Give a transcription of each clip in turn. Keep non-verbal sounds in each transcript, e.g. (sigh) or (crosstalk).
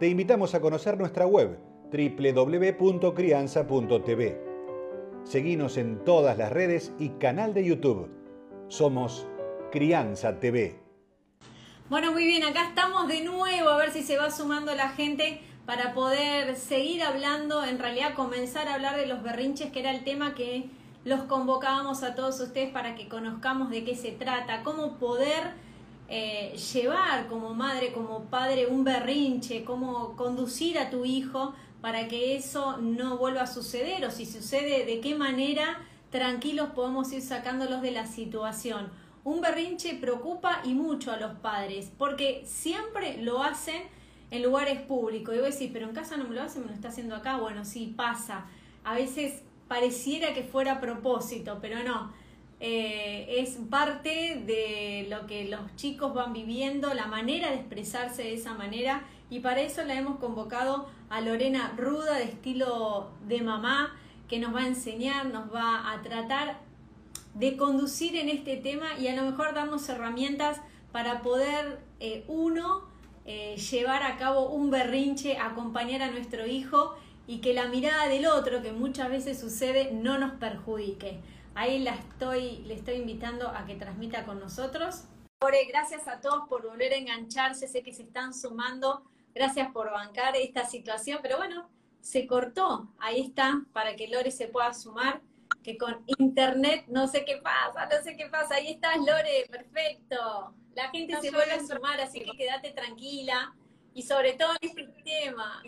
te invitamos a conocer nuestra web www.crianza.tv. Seguinos en todas las redes y canal de YouTube. Somos Crianza TV. Bueno, muy bien, acá estamos de nuevo a ver si se va sumando la gente para poder seguir hablando, en realidad comenzar a hablar de los berrinches, que era el tema que los convocábamos a todos ustedes para que conozcamos de qué se trata, cómo poder eh, llevar como madre, como padre un berrinche, cómo conducir a tu hijo para que eso no vuelva a suceder o si sucede, de qué manera tranquilos podemos ir sacándolos de la situación. Un berrinche preocupa y mucho a los padres porque siempre lo hacen en lugares públicos. Y voy a decir, pero en casa no me lo hacen, me lo está haciendo acá. Bueno, sí, pasa. A veces pareciera que fuera a propósito, pero no. Eh, es parte de lo que los chicos van viviendo, la manera de expresarse de esa manera y para eso la hemos convocado a Lorena Ruda de estilo de mamá que nos va a enseñar, nos va a tratar de conducir en este tema y a lo mejor darnos herramientas para poder eh, uno eh, llevar a cabo un berrinche, acompañar a nuestro hijo y que la mirada del otro, que muchas veces sucede, no nos perjudique. Ahí la estoy, le estoy invitando a que transmita con nosotros. Lore, gracias a todos por volver a engancharse, sé que se están sumando, gracias por bancar esta situación, pero bueno, se cortó, ahí está, para que Lore se pueda sumar, que con internet no sé qué pasa, no sé qué pasa, ahí estás Lore, perfecto. La gente se vuelve a sumar, así que quédate tranquila y sobre todo en este tema.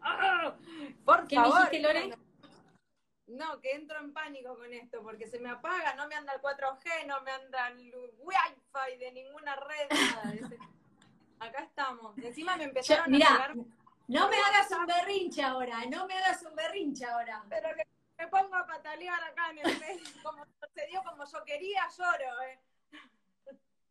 Ah, por ¿Qué favor. dijiste, Lore? No, que entro en pánico con esto, porque se me apaga, no me anda el 4G, no me anda el Wi-Fi de ninguna red, nada. Acá estamos. Encima me empezaron a pegar... No me hagas un berrinche ahora, no me hagas un berrinche ahora. Pero que me pongo a patalear acá en el (laughs) medio, como sucedió como yo quería, lloro, eh.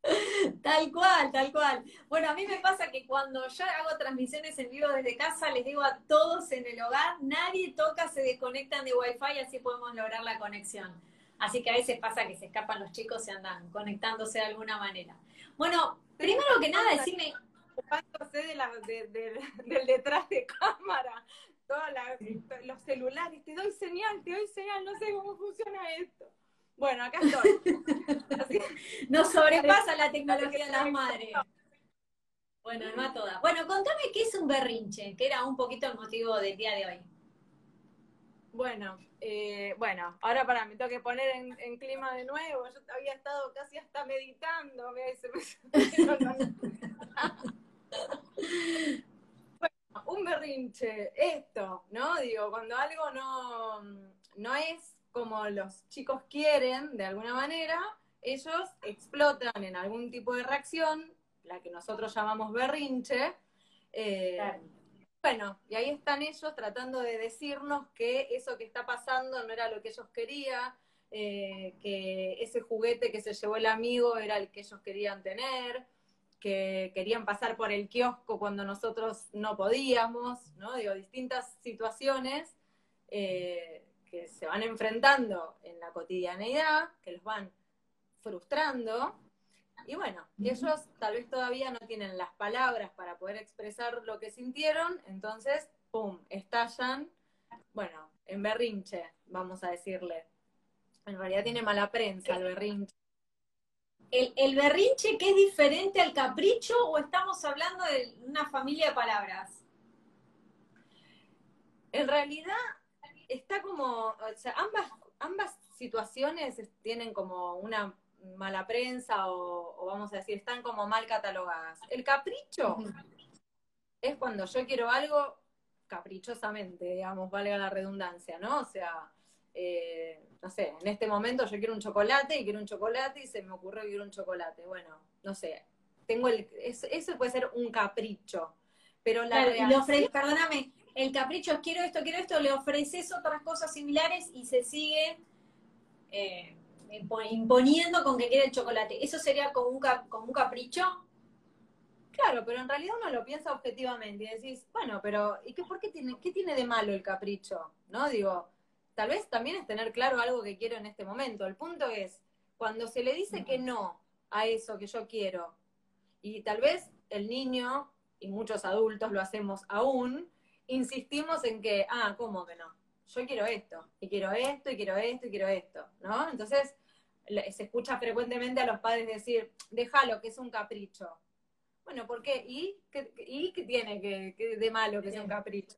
(laughs) Tal cual, tal cual. Bueno, a mí me pasa que cuando yo hago transmisiones en vivo desde casa, les digo a todos en el hogar, nadie toca, se desconectan de Wi-Fi, así podemos lograr la conexión. Así que a veces pasa que se escapan los chicos y andan conectándose de alguna manera. Bueno, primero que nada, decime... Ocupándose de del detrás de cámara, todos los celulares, te doy señal, te doy señal, no sé cómo funciona esto. Bueno, acá estoy. (laughs) Nos sobrepasa la tecnología de las madres. Bueno, no a todas. Bueno, contame qué es un berrinche, que era un poquito el motivo del día de hoy. Bueno, eh, bueno, ahora para, me tengo que poner en, clima de nuevo. Yo había estado casi hasta meditando. (laughs) bueno, un berrinche, esto, ¿no? Digo, cuando algo no, no es como los chicos quieren, de alguna manera, ellos explotan en algún tipo de reacción, la que nosotros llamamos berrinche. Eh, bueno, y ahí están ellos tratando de decirnos que eso que está pasando no era lo que ellos querían, eh, que ese juguete que se llevó el amigo era el que ellos querían tener, que querían pasar por el kiosco cuando nosotros no podíamos, ¿no? Digo, distintas situaciones. Eh, que se van enfrentando en la cotidianeidad, que los van frustrando. Y bueno, ellos tal vez todavía no tienen las palabras para poder expresar lo que sintieron, entonces, ¡pum!, estallan, bueno, en berrinche, vamos a decirle. En realidad tiene mala prensa el berrinche. ¿El, el berrinche que es diferente al capricho o estamos hablando de una familia de palabras? En realidad está como, o sea, ambas, ambas situaciones tienen como una mala prensa o, vamos a decir, están como mal catalogadas. El capricho (laughs) es cuando yo quiero algo caprichosamente, digamos, valga la redundancia, ¿no? O sea, eh, no sé, en este momento yo quiero un chocolate y quiero un chocolate y se me ocurrió que quiero un chocolate. Bueno, no sé, tengo el, eso puede ser un capricho. Pero la reacción... perdóname, el capricho es quiero esto, quiero esto, le ofreces otras cosas similares y se sigue eh, imponiendo con que quiere el chocolate. ¿Eso sería como un, capricho? Claro, pero en realidad uno lo piensa objetivamente y decís, bueno, pero ¿y qué, por qué tiene, qué tiene de malo el capricho? ¿No? Digo, tal vez también es tener claro algo que quiero en este momento. El punto es, cuando se le dice que no a eso que yo quiero, y tal vez el niño, y muchos adultos lo hacemos aún, insistimos en que, ah, ¿cómo que no? Yo quiero esto, y quiero esto, y quiero esto, y quiero esto, ¿no? Entonces, se escucha frecuentemente a los padres decir, déjalo, que es un capricho. Bueno, ¿por qué? ¿Y qué, y qué tiene que, de malo que sea un capricho?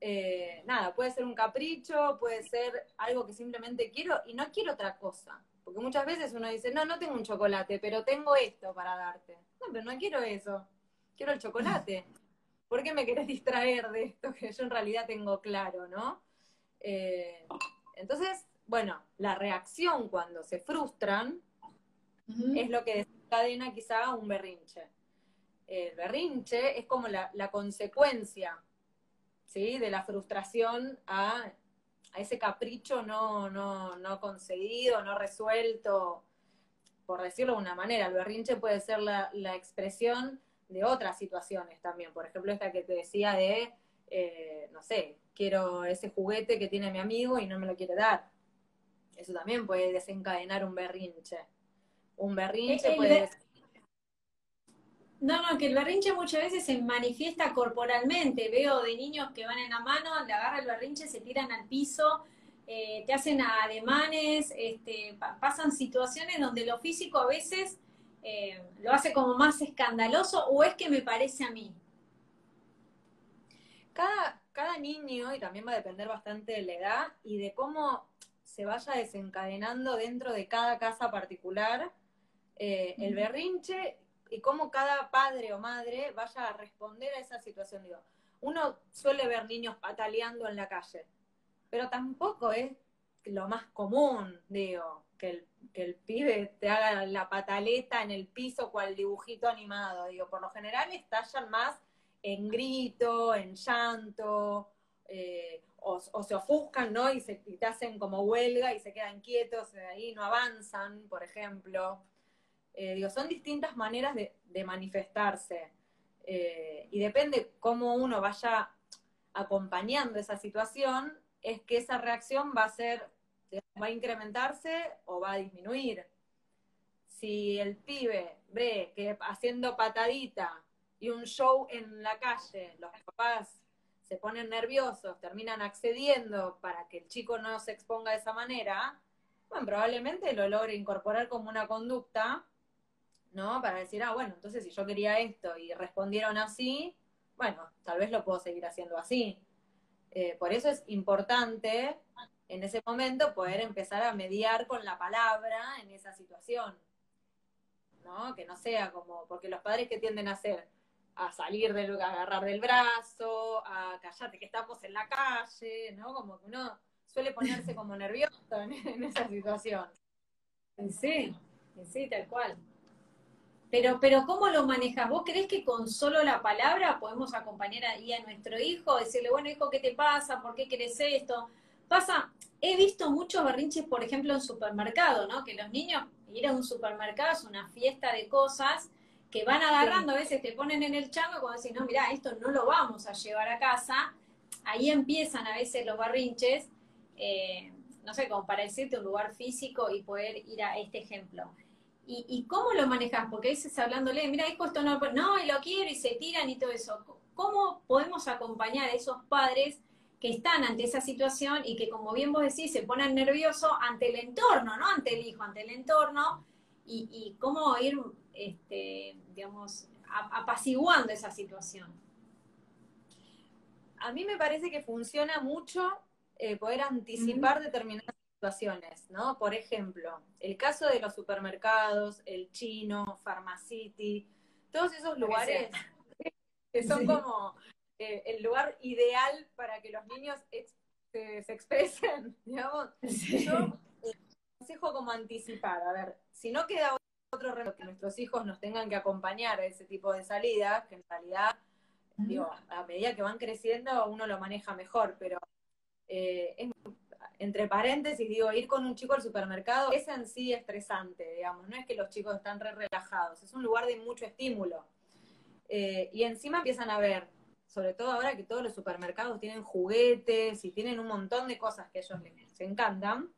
Eh, nada, puede ser un capricho, puede ser algo que simplemente quiero y no quiero otra cosa. Porque muchas veces uno dice, no, no tengo un chocolate, pero tengo esto para darte. No, pero no quiero eso, quiero el chocolate. ¿Por qué me querés distraer de esto que yo en realidad tengo claro, no? Eh, entonces, bueno, la reacción cuando se frustran es lo que desencadena quizá un berrinche. El berrinche es como la, la consecuencia ¿sí? de la frustración a, ese capricho no, no, no conseguido, no resuelto, por decirlo de una manera. El berrinche puede ser la, expresión de otras situaciones también. Por ejemplo, esta que te decía de, eh, no sé, quiero ese juguete que tiene mi amigo y no me lo quiere dar. Eso también puede desencadenar un berrinche. Un berrinche puede... No, no, que el berrinche muchas veces se manifiesta corporalmente. Veo de niños que van en la mano, le agarra el berrinche, se tiran al piso, eh, te hacen ademanes, este, pasan situaciones donde lo físico a veces eh, lo hace como más escandaloso o es que me parece a mí. Cada, cada niño, y también va a depender bastante de la edad y de cómo se vaya desencadenando dentro de cada casa particular, eh, el berrinche y cómo cada padre o madre vaya a responder a esa situación. Digo, uno suele ver niños pataleando en la calle, pero tampoco es lo más común, digo, que el, que el pibe te haga la pataleta en el piso cual dibujito animado. Digo, por lo general estallan más en grito, en llanto, eh, o, se ofuscan, ¿no? Y, se, te hacen como huelga y se quedan quietos ahí, no avanzan, por ejemplo. Eh, digo, son distintas maneras de, manifestarse. Eh, y depende cómo uno vaya acompañando esa situación, es que esa reacción va a ser, va a incrementarse o va a disminuir. Si el pibe ve que haciendo patadita y un show en la calle, los papás se ponen nerviosos, terminan accediendo para que el chico no se exponga de esa manera, bueno, probablemente lo logre incorporar como una conducta ¿no? Para decir, ah, bueno, entonces si yo quería esto y respondieron así, bueno, tal vez lo puedo seguir haciendo así. Eh, por eso es importante en ese momento poder empezar a mediar con la palabra en esa situación. ¿No? Que no sea como, porque los padres que tienden a hacer, a salir del, a agarrar del brazo, a callarte que estamos en la calle, ¿no? Como que uno suele ponerse como nervioso en, esa situación. Sí, sí, tal cual. Pero, pero ¿cómo lo manejas? ¿Vos crees que con solo la palabra podemos acompañar ahí a nuestro hijo? Decirle, bueno, hijo, ¿qué te pasa? ¿Por qué querés esto? Pasa, he visto muchos berrinches, por ejemplo, en supermercado, ¿no? Que los niños, ir a un supermercado es una fiesta de cosas que van agarrando, a veces te ponen en el chango cuando decís, no, mira, esto no lo vamos a llevar a casa. Ahí empiezan a veces los berrinches, eh, no sé, como para decirte un lugar físico y poder ir a este ejemplo. ¿Y, cómo lo manejas? Porque dices hablándole, mira, hijo, esto no, no, y lo quiero, y se tiran y todo eso. ¿Cómo podemos acompañar a esos padres que están ante esa situación y que, como bien vos decís, se ponen nerviosos ante el entorno, ¿no? Ante el hijo, ante el entorno, y, cómo ir, este, digamos, apaciguando esa situación. A mí me parece que funciona mucho eh, poder anticipar determinadas situaciones, ¿no? Por ejemplo, el caso de los supermercados, el chino, Pharmacity, todos esos lugares (laughs) que son como eh, el lugar ideal para que los niños se, expresen, (laughs) digamos. Yo eh, consejo como anticipar, a ver, si no queda otro remedio que nuestros hijos nos tengan que acompañar a ese tipo de salidas, que en realidad Digo, a medida que van creciendo uno lo maneja mejor, pero eh, es, entre paréntesis, digo, ir con un chico al supermercado es en sí estresante, digamos, no es que los chicos están re relajados, es un lugar de mucho estímulo. Eh, y encima empiezan a ver, sobre todo ahora que todos los supermercados tienen juguetes y tienen un montón de cosas que a ellos les encantan.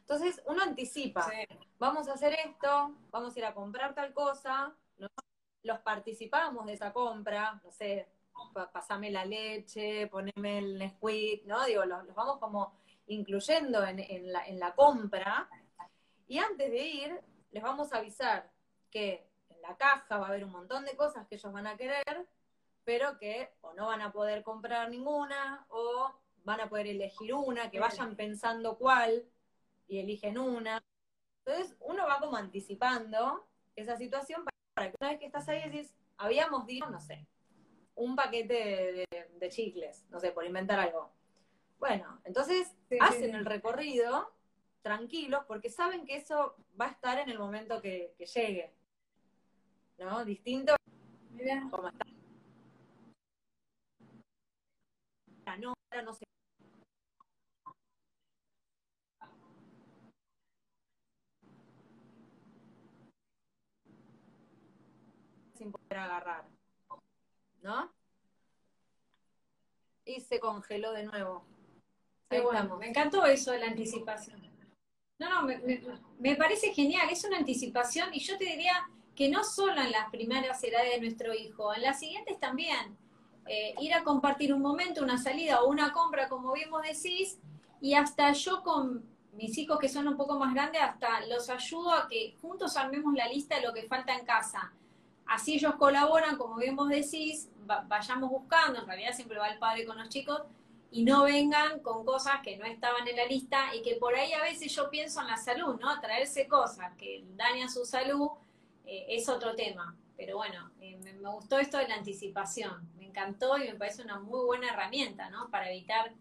Entonces uno anticipa, vamos a hacer esto, vamos a ir a comprar tal cosa, ¿no? los participamos de esa compra, no sé, pasame la leche, poneme el Nesquik, ¿no? Digo, los, vamos como incluyendo en, la, en la compra. Y antes de ir, les vamos a avisar que en la caja va a haber un montón de cosas que ellos van a querer, pero que o no van a poder comprar ninguna o van a poder elegir una, que vayan pensando cuál y eligen una. Entonces uno va como anticipando esa situación para que una vez que estás ahí decís, habíamos dicho, no sé, un paquete de, chicles, no sé, por inventar algo. Bueno, entonces hacen el recorrido tranquilos porque saben que eso va a estar en el momento que, llegue. ¿No? Distinto como está. No, ahora no sé. Sin poder agarrar. ¿no? Y se congeló de nuevo. bueno, me encantó eso de la anticipación. No, no, me, parece genial, es una anticipación y yo te diría que no solo en las primeras edades de nuestro hijo, en las siguientes también. Eh, ir a compartir un momento, una salida o una compra, como bien vos decís, y hasta yo con mis hijos que son un poco más grandes, hasta los ayudo a que juntos armemos la lista de lo que falta en casa. Así ellos colaboran, como bien vos decís, vayamos buscando, en realidad siempre va el padre con los chicos, y no vengan con cosas que no estaban en la lista y que por ahí a veces yo pienso en la salud, ¿no? Traerse cosas que dañan su salud eh, es otro tema. Pero bueno, eh, me, gustó esto de la anticipación, me encantó y me parece una muy buena herramienta, ¿no? Para evitar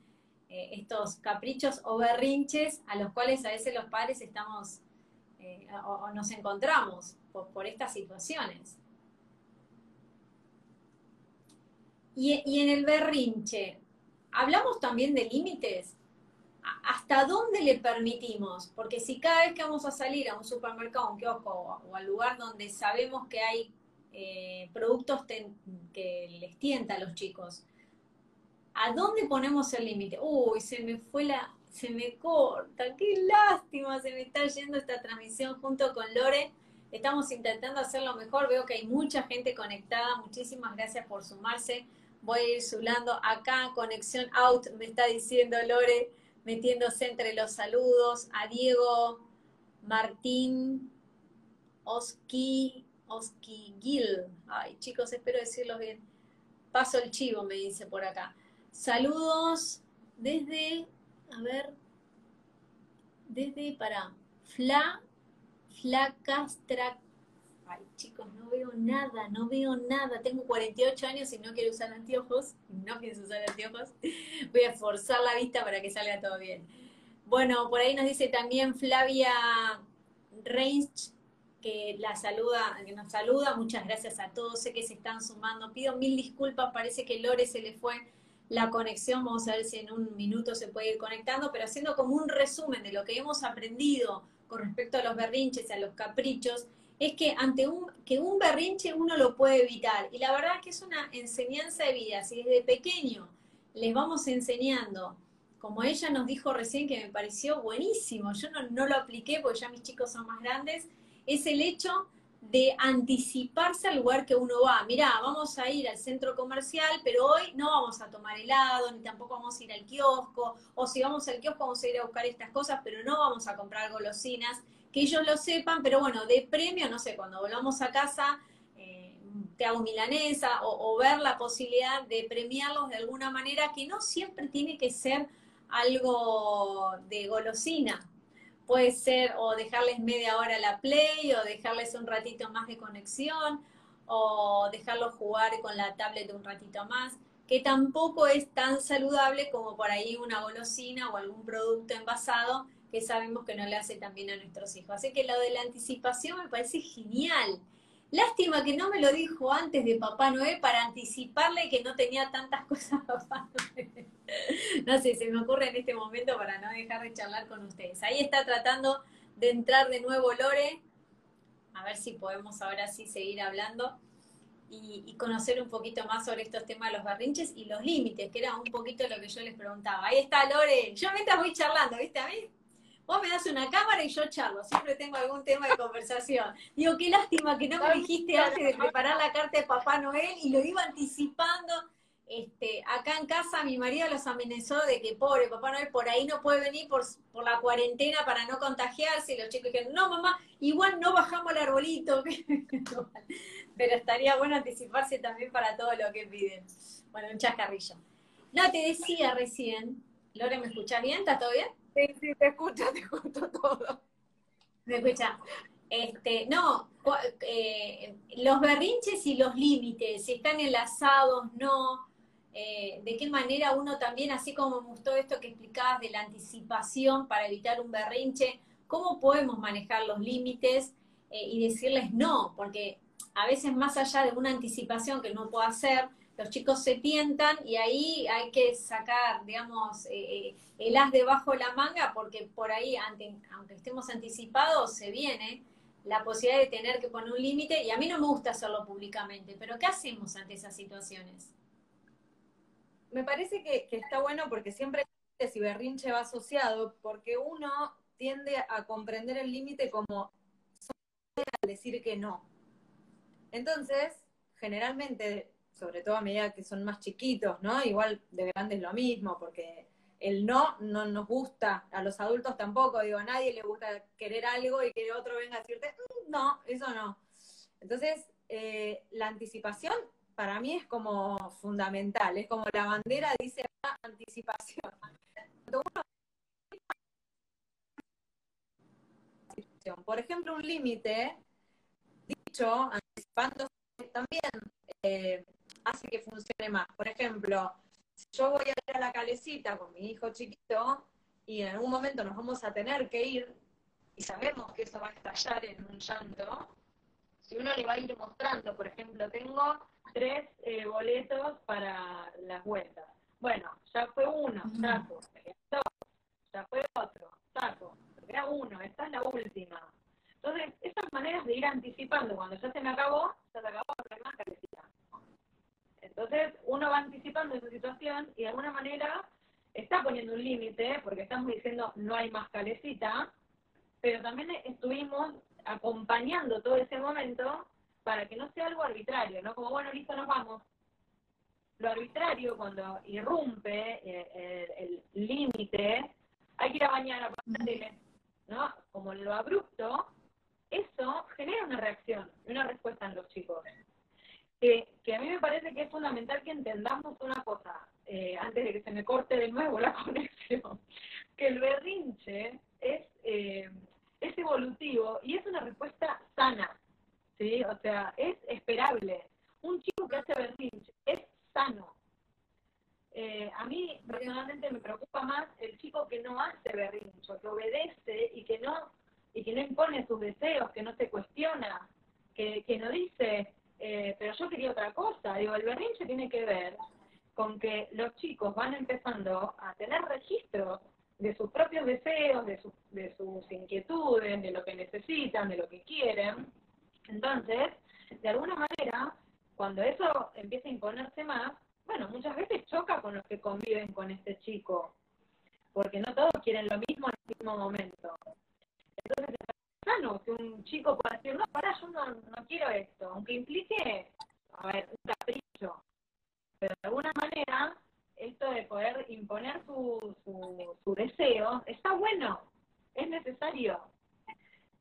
eh, estos caprichos o berrinches a los cuales a veces los padres estamos o, nos encontramos por estas situaciones. Y, en el berrinche, ¿hablamos también de límites? ¿Hasta dónde le permitimos? Porque si cada vez que vamos a salir a un supermercado, un kiosco o, al lugar donde sabemos que hay eh, productos que les tienta a los chicos, ¿a dónde ponemos el límite? Uy, se me fue la, se me corta, qué lástima, se me está yendo esta transmisión junto con Lore. Estamos intentando hacerlo mejor, veo que hay mucha gente conectada, muchísimas gracias por sumarse voy a ir zulando acá, conexión out, me está diciendo Lore, metiéndose entre los saludos, a Diego, Martín, Oski, Ay chicos, espero decirlo bien, paso el chivo, me dice por acá. Saludos desde, a ver, desde para Fla, Flacastra. Ay chicos, no veo nada, no veo nada, tengo 48 años y no quiero usar anteojos, no pienso usar anteojos, voy a forzar la vista para que salga todo bien. Bueno, por ahí nos dice también Flavia Reins, que la saluda, que nos saluda, muchas gracias a todos, sé que se están sumando, pido mil disculpas, parece que Lore se le fue la conexión, vamos a ver si en un minuto se puede ir conectando, pero haciendo como un resumen de lo que hemos aprendido con respecto a los berrinches, a los caprichos, es que ante un, que un berrinche uno lo puede evitar. Y la verdad es que es una enseñanza de vida. Si desde pequeño les vamos enseñando, como ella nos dijo recién que me pareció buenísimo, yo no, no lo apliqué porque ya mis chicos son más grandes, es el hecho de anticiparse al lugar que uno va. Mirá, vamos a ir al centro comercial, pero hoy no vamos a tomar helado, ni tampoco vamos a ir al kiosco, o si vamos al kiosco vamos a ir a buscar estas cosas, pero no vamos a comprar golosinas que ellos lo sepan, pero bueno, de premio, no sé, cuando volvamos a casa, eh, te hago milanesa o, ver la posibilidad de premiarlos de alguna manera que no siempre tiene que ser algo de golosina. Puede ser o dejarles media hora la play o dejarles un ratito más de conexión o dejarlos jugar con la tablet un ratito más, que tampoco es tan saludable como por ahí una golosina o algún producto envasado que sabemos que no le hace tan bien a nuestros hijos. Así que lo de la anticipación me parece genial. Lástima que no me lo dijo antes de Papá Noel para anticiparle que no tenía tantas (laughs) cosas Papá. No sé, se me ocurre en este momento para no dejar de charlar con ustedes. Ahí está tratando de entrar de nuevo Lore. A ver si podemos ahora sí seguir hablando y, conocer un poquito más sobre estos temas de los berrinches y los límites, que era un poquito lo que yo les preguntaba. Ahí está Lore. Yo mientras voy charlando, ¿viste? A mí Vos me das una cámara y yo charlo, siempre tengo algún tema de conversación. Digo, qué lástima que no me dijiste antes de preparar la carta de Papá Noel y lo iba anticipando. Este, acá en casa mi marido los amenazó de que pobre Papá Noel por ahí no puede venir por, por la cuarentena para no contagiarse y los chicos dijeron, no mamá, igual no bajamos el arbolito. (laughs) Pero estaría bueno anticiparse también para todo lo que piden. Bueno, un chascarrillo. No, te decía recién, Lore, ¿me escuchás bien? ¿Está todo bien? Sí, sí, te escucho, te escucho todo. Me escucha. Este, no, eh, los berrinches y los límites, si están enlazados, no, eh, de qué manera uno también, así como me gustó esto que explicabas de la anticipación para evitar un berrinche, cómo podemos manejar los límites eh, y decirles no, porque a veces más allá de una anticipación que no puedo hacer, los chicos se tientan y ahí hay que sacar, digamos, eh, eh, el as debajo de la manga porque por ahí, aunque estemos anticipados, se viene la posibilidad de tener que poner un límite y a mí no me gusta hacerlo públicamente, pero ¿qué hacemos ante esas situaciones? Me parece que, está bueno porque siempre si berrinche va asociado, porque uno tiende a comprender el límite como decir que no. Entonces, generalmente sobre todo a medida que son más chiquitos, ¿no? Igual de grandes lo mismo, porque el no no nos gusta, a los adultos tampoco, digo, a nadie le gusta querer algo y que otro venga a decirte, mm, no, eso no. Entonces, eh, la anticipación para mí es como fundamental, es como la bandera dice anticipación. Por ejemplo, un límite, dicho, anticipándose también, eh, hace que funcione más. Por ejemplo, si yo voy a ir a la calecita con mi hijo chiquito y en algún momento nos vamos a tener que ir y sabemos que eso va a estallar en un llanto, si uno le va a ir mostrando, por ejemplo, tengo tres eh, boletos para las vueltas. Bueno, ya fue uno, saco, dos, ya fue otro, saco, era uno, esta es la última. Entonces, esas maneras de ir anticipando, cuando ya se me acabó, ya se acabó, no hay más calecita. Entonces, uno va anticipando esa situación y de alguna manera está poniendo un límite, porque estamos diciendo no hay más calecita, pero también estuvimos acompañando todo ese momento para que no sea algo arbitrario, ¿no? Como, bueno, listo, nos vamos. Lo arbitrario, cuando irrumpe eh, el límite, hay que ir a bañar, a ¿no? Como lo abrupto, eso genera una reacción, una respuesta en los chicos que, a mí me parece que es fundamental que entendamos una cosa, eh, antes de que se me corte de nuevo la (laughs) conexión, que el berrinche es, eh, es evolutivo y es una respuesta sana, ¿sí? O sea, es esperable. Un chico que hace berrinche es sano. Eh, a mí personalmente me preocupa más el chico que no hace berrinche, que obedece y que no y que no impone sus deseos, que no se cuestiona, que, que no dice, eh, pero yo quería otra cosa. Digo, el berrinche tiene que ver con que los chicos van empezando a tener registro de sus propios deseos, de, de sus inquietudes, de lo que necesitan, de lo que quieren. Entonces, de alguna manera, cuando eso empieza a imponerse más, bueno, muchas veces choca con los que conviven con este chico, porque no todos quieren lo mismo en el mismo momento. Entonces, que un chico pueda decir, no, para, yo no, no quiero esto, aunque implique, a ver, un capricho. Pero de alguna manera, esto de poder imponer su, su, su deseo está bueno, es necesario.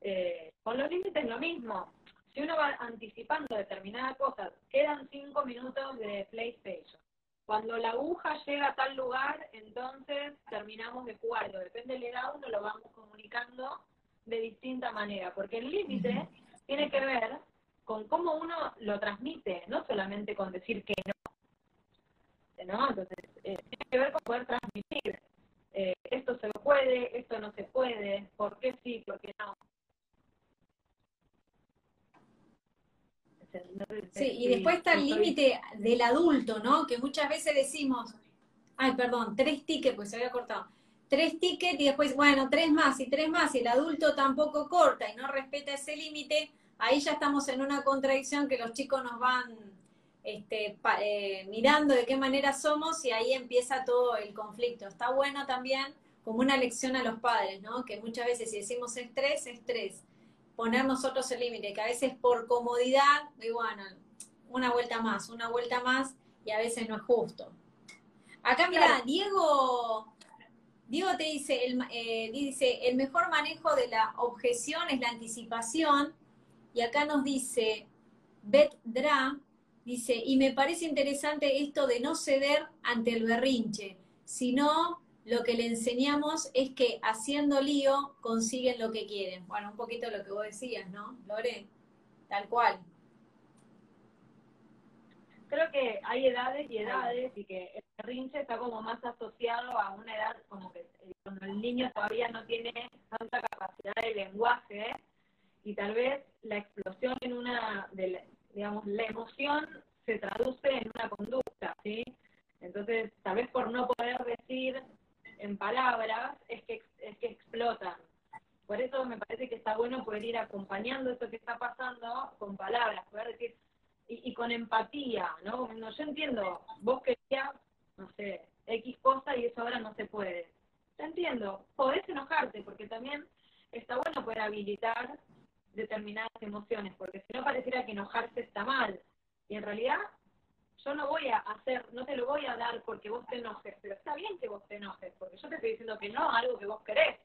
Eh, con los límites lo mismo. Si uno va anticipando determinadas cosas, quedan cinco minutos de PlayStation. Cuando la aguja llega a tal lugar, entonces terminamos de jugarlo. Depende de la edad, uno lo vamos comunicando de distinta manera, porque el límite tiene que ver con cómo uno lo transmite, no solamente con decir que no. ¿no? Entonces, eh, tiene que ver con poder transmitir. Eh, esto se puede, esto no se puede, por qué sí, por qué no. sí, y después está el límite del adulto, ¿no? Que muchas veces decimos, ay, perdón, tres tickets, pues se había cortado. Tres tickets y después, bueno, tres más y tres más, y el adulto tampoco corta y no respeta ese límite, ahí ya estamos en una contradicción que los chicos nos van este, eh, mirando de qué manera somos y ahí empieza todo el conflicto. Está bueno también como una lección a los padres, ¿no? Que muchas veces si decimos estrés, estrés, poner nosotros el límite, que a veces por comodidad, digo, bueno, una vuelta más, una vuelta más, y a veces no es justo. Acá mira, Diego, Diego te dice el, eh, dice, el mejor manejo de la objeción es la anticipación, y acá nos dice Bet Dra, dice, y me parece interesante esto de no ceder ante el berrinche, sino lo que le enseñamos es que haciendo lío consiguen lo que quieren. Bueno, un poquito lo que vos decías, ¿no, Lore? Tal cual. Creo que hay edades y edades y que el berrinche está como más asociado a una edad como que eh, cuando el niño todavía no tiene tanta capacidad de lenguaje y tal vez la explosión en una, de digamos, la emoción se traduce en una conducta, ¿sí? Entonces, tal vez por no poder decir en palabras es que, es que explotan. Por eso me parece que está bueno poder ir acompañando esto que está pasando con palabras, poder decir, y, con empatía, ¿no? ¿no? Yo entiendo, vos querías, no sé, X cosa y eso ahora no se puede. Te entiendo, podés enojarte, porque también está bueno poder habilitar determinadas emociones, porque si no pareciera que enojarse está mal. Y en realidad yo no voy a hacer, no te lo voy a dar porque vos te enojes, pero está bien que vos te enojes, porque yo te estoy diciendo que no algo que vos querés.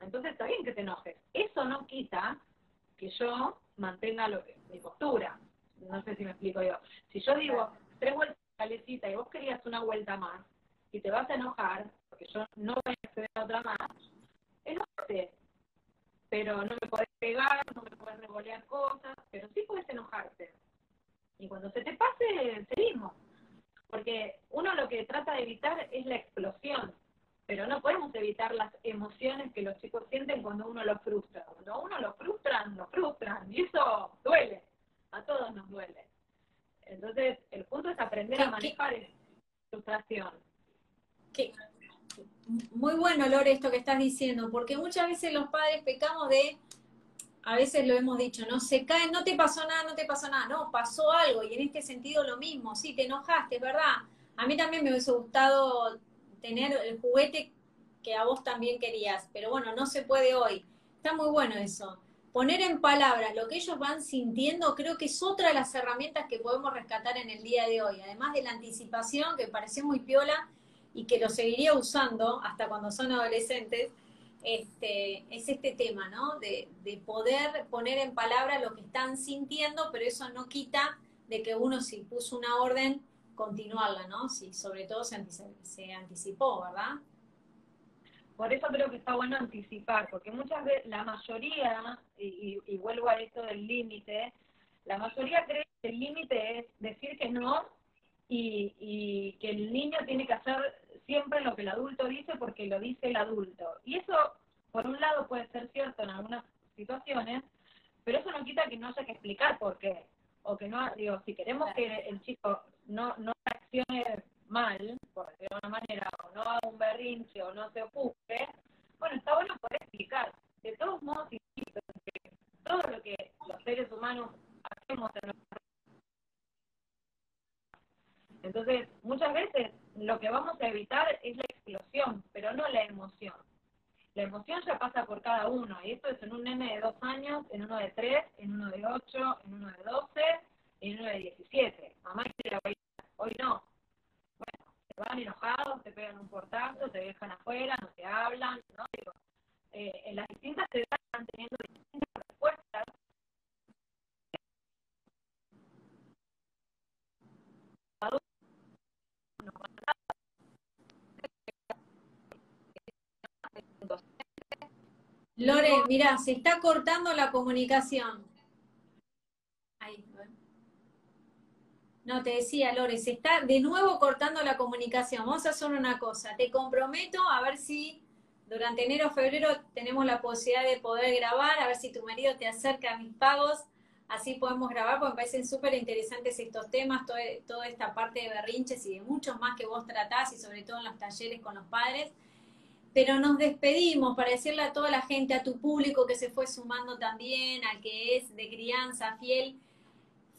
Entonces está bien que te enojes. Eso no quita que yo mantenga lo que, mi postura. No sé si me explico yo. Si yo digo tres vueltas calecita y vos querías una vuelta más y te vas a enojar, porque yo no voy a acceder a otra más, enojate. Pero no me podés pegar, no me podés revolear cosas, pero sí puedes enojarte. Y cuando se te pase, seguimos. Porque uno lo que trata de evitar es la explosión, pero no podemos evitar las emociones que los chicos sienten cuando uno los frustra. Cuando uno los frustran, los frustran, y eso duele, a todos nos duele. Entonces, el punto es aprender a manejar esa frustración. Muy bueno, Lore, esto que estás diciendo, porque muchas veces los padres pecamos de a veces lo hemos dicho, no se cae, no te pasó nada, no te pasó nada, no, pasó algo, y en este sentido lo mismo, sí, te enojaste, ¿verdad? A mí también me hubiese gustado tener el juguete que a vos también querías, pero bueno, no se puede hoy. Está muy bueno eso. Poner en palabras lo que ellos van sintiendo, creo que es otra de las herramientas que podemos rescatar en el día de hoy, además de la anticipación, que pareció muy piola y que lo seguiría usando hasta cuando son adolescentes este, es este tema, ¿no? De, poder poner en palabras lo que están sintiendo, pero eso no quita de que uno si puso una orden, continuarla, ¿no? Si sobre todo se, anticipó, ¿verdad? Por eso creo que está bueno anticipar, porque muchas veces, la mayoría, y, y vuelvo a esto del límite, la mayoría cree que el límite es decir que no y, y que el niño tiene que hacer siempre lo que el adulto dice porque lo dice el adulto. Y eso, por un lado, puede ser cierto en algunas situaciones, pero eso no quita que no haya que explicar por qué. O que no, digo, si queremos que el chico no, no reaccione mal, por decirlo de una manera, o no haga un berrinche o no se ocupe, bueno, está bueno poder explicar. De todos modos, todo lo que los seres humanos hacemos en nuestra entonces, muchas veces lo que vamos a evitar es la explosión, pero no la emoción. La emoción ya pasa por cada uno, y esto es en un nene de dos años, en uno de tres, en uno de ocho, en uno de doce, en uno de diecisiete. Mamá la hoy no. Van enojados, te pegan un portazo, te dejan afuera, no te hablan, ¿no? Digo, eh, en las distintas edades están teniendo distintas respuestas Lore, mira, se está cortando la comunicación. Ahí, no, te decía, Lore, se está de nuevo cortando la comunicación. Vamos a hacer una cosa. Te comprometo a ver si durante enero o febrero tenemos la posibilidad de poder grabar, a ver si tu marido te acerca a mis pagos así podemos grabar, porque me parecen súper interesantes estos temas, toda esta parte de berrinches y de muchos más que vos tratás, y sobre todo en los talleres con los padres. Pero nos despedimos para decirle a toda la gente, a tu público que se fue sumando también, al que es de crianza fiel,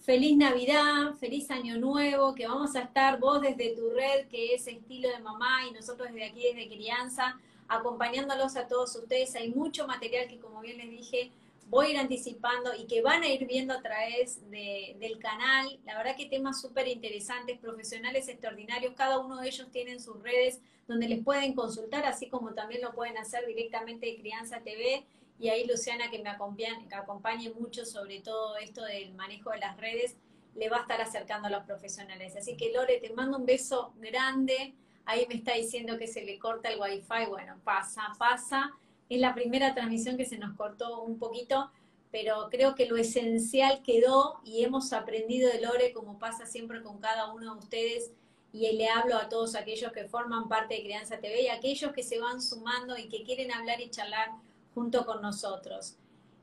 feliz Navidad, feliz Año Nuevo, que vamos a estar vos desde tu red, que es estilo de mamá, y nosotros desde aquí, desde crianza, acompañándolos a todos ustedes. Hay mucho material que, como bien les dije, voy a ir anticipando y que van a ir viendo a través del canal. La verdad que temas súper interesantes, profesionales extraordinarios, cada uno de ellos tienen sus redes donde les pueden consultar, así como también lo pueden hacer directamente de Crianza TV. Y ahí Luciana, que me acompañe, mucho sobre todo esto del manejo de las redes, le va a estar acercando a los profesionales. Así que Lore, te mando un beso grande. Ahí me está diciendo que se le corta el wifi. Bueno, pasa, pasa. Es la primera transmisión que se nos cortó un poquito, pero creo que lo esencial quedó y hemos aprendido de Lore, como pasa siempre con cada uno de ustedes. Y le hablo a todos aquellos que forman parte de Crianza TV y aquellos que se van sumando y que quieren hablar y charlar junto con nosotros.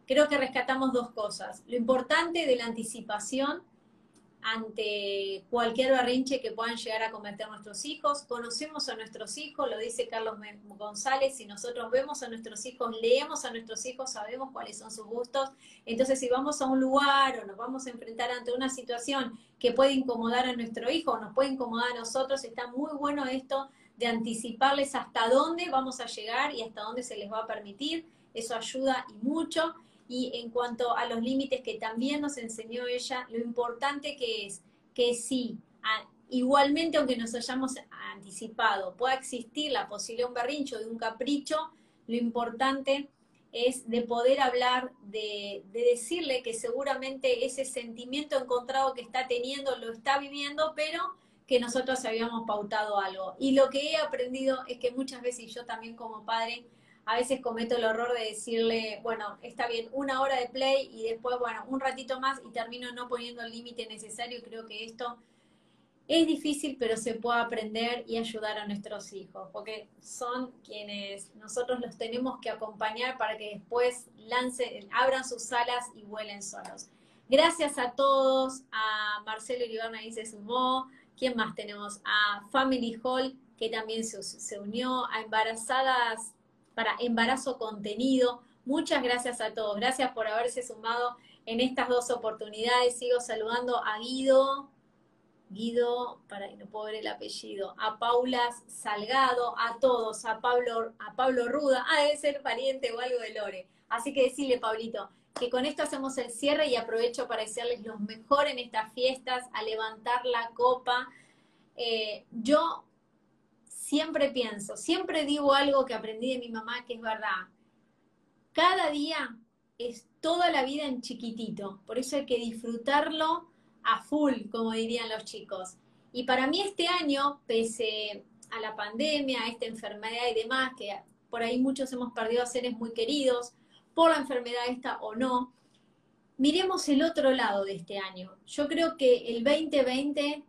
Creo que rescatamos dos cosas. Lo importante de la anticipación ante cualquier berrinche que puedan llegar a cometer nuestros hijos. Conocemos a nuestros hijos, lo dice Carlos González, si nosotros vemos a nuestros hijos, leemos a nuestros hijos, sabemos cuáles son sus gustos. Entonces, si vamos a un lugar o nos vamos a enfrentar ante una situación que puede incomodar a nuestro hijo o nos puede incomodar a nosotros, está muy bueno esto de anticiparles hasta dónde vamos a llegar y hasta dónde se les va a permitir. Eso ayuda y mucho y en cuanto a los límites que también nos enseñó ella, lo importante que es que sí, igualmente aunque nos hayamos anticipado, pueda existir la posibilidad de un berrincho, de un capricho, lo importante es de poder hablar, de, de, decirle que seguramente ese sentimiento encontrado que está teniendo lo está viviendo, pero que nosotros habíamos pautado algo. Y lo que he aprendido es que muchas veces, yo también como padre, a veces cometo el horror de decirle, bueno, está bien, una hora de play y después, bueno, un ratito más y termino no poniendo el límite necesario. Creo que esto es difícil, pero se puede aprender y ayudar a nuestros hijos, porque son quienes nosotros los tenemos que acompañar para que después lancen, abran sus alas y vuelen solos. Gracias a todos, a Marcelo Iribarna y se sumó, ¿quién más tenemos? A Family Hall, que también se, se unió, a Embarazadas para embarazo contenido. Muchas gracias a todos. Gracias por haberse sumado en estas dos oportunidades. Sigo saludando a Guido, Guido, para no puedo ver el apellido, a Paula Salgado, a todos, a Pablo, a Pablo Ruda, ah, debe ser pariente o algo de Lore. Así que decirle, Pablito, que con esto hacemos el cierre y aprovecho para decirles lo mejor en estas fiestas, a levantar la copa. Eh, yo siempre pienso, siempre digo algo que aprendí de mi mamá que es verdad. Cada día es toda la vida en chiquitito, por eso hay que disfrutarlo a full, como dirían los chicos. Y para mí este año, pese a la pandemia, a esta enfermedad y demás, que por ahí muchos hemos perdido a seres muy queridos, por la enfermedad esta o no, miremos el otro lado de este año. Yo creo que el 2020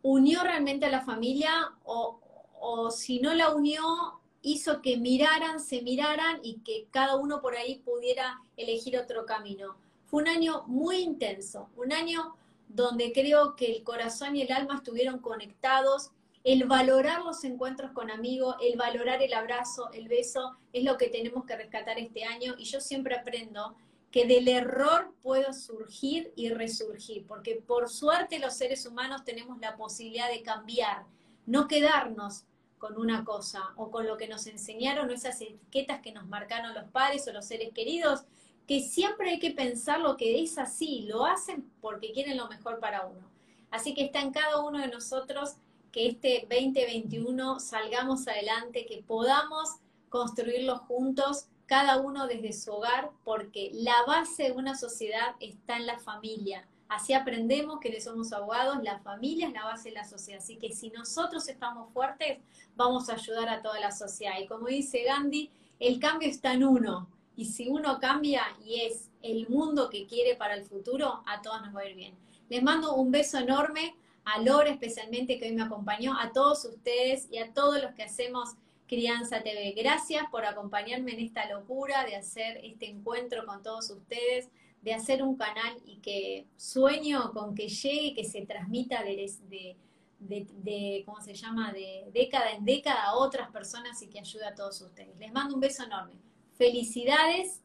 unió realmente a la familia o, o si no la unió, hizo que miraran, se miraran y que cada uno por ahí pudiera elegir otro camino. Fue un año muy intenso, un año donde creo que el corazón y el alma estuvieron conectados. El valorar los encuentros con amigos, el valorar el abrazo, el beso, es lo que tenemos que rescatar este año. Y yo siempre aprendo que del error puedo surgir y resurgir, porque por suerte los seres humanos tenemos la posibilidad de cambiar, no quedarnos con una cosa o con lo que nos enseñaron o esas etiquetas que nos marcaron los padres o los seres queridos, que siempre hay que pensar lo que es así, lo hacen porque quieren lo mejor para uno. Así que está en cada uno de nosotros que este 2021 salgamos adelante, que podamos construirlo juntos, cada uno desde su hogar, porque la base de una sociedad está en la familia. Así aprendemos que le somos abogados, la familia es la base de la sociedad. Así que si nosotros estamos fuertes, vamos a ayudar a toda la sociedad. Y como dice Gandhi, el cambio está en uno. Y si uno cambia y es el mundo que quiere para el futuro, a todos nos va a ir bien. Les mando un beso enorme a Lore especialmente que hoy me acompañó, a todos ustedes y a todos los que hacemos Crianza TV. Gracias por acompañarme en esta locura de hacer este encuentro con todos ustedes de hacer un canal y que sueño con que llegue, que se transmita de, de, de, ¿cómo se llama?, de década en década a otras personas y que ayude a todos ustedes. Les mando un beso enorme. Felicidades,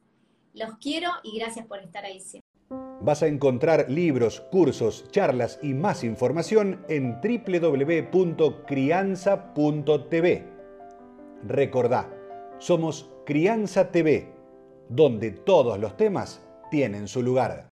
los quiero y gracias por estar ahí siempre. Vas a encontrar libros, cursos, charlas y más información en www.crianza.tv. Recordá, somos Crianza TV, donde todos los temas tienen su lugar.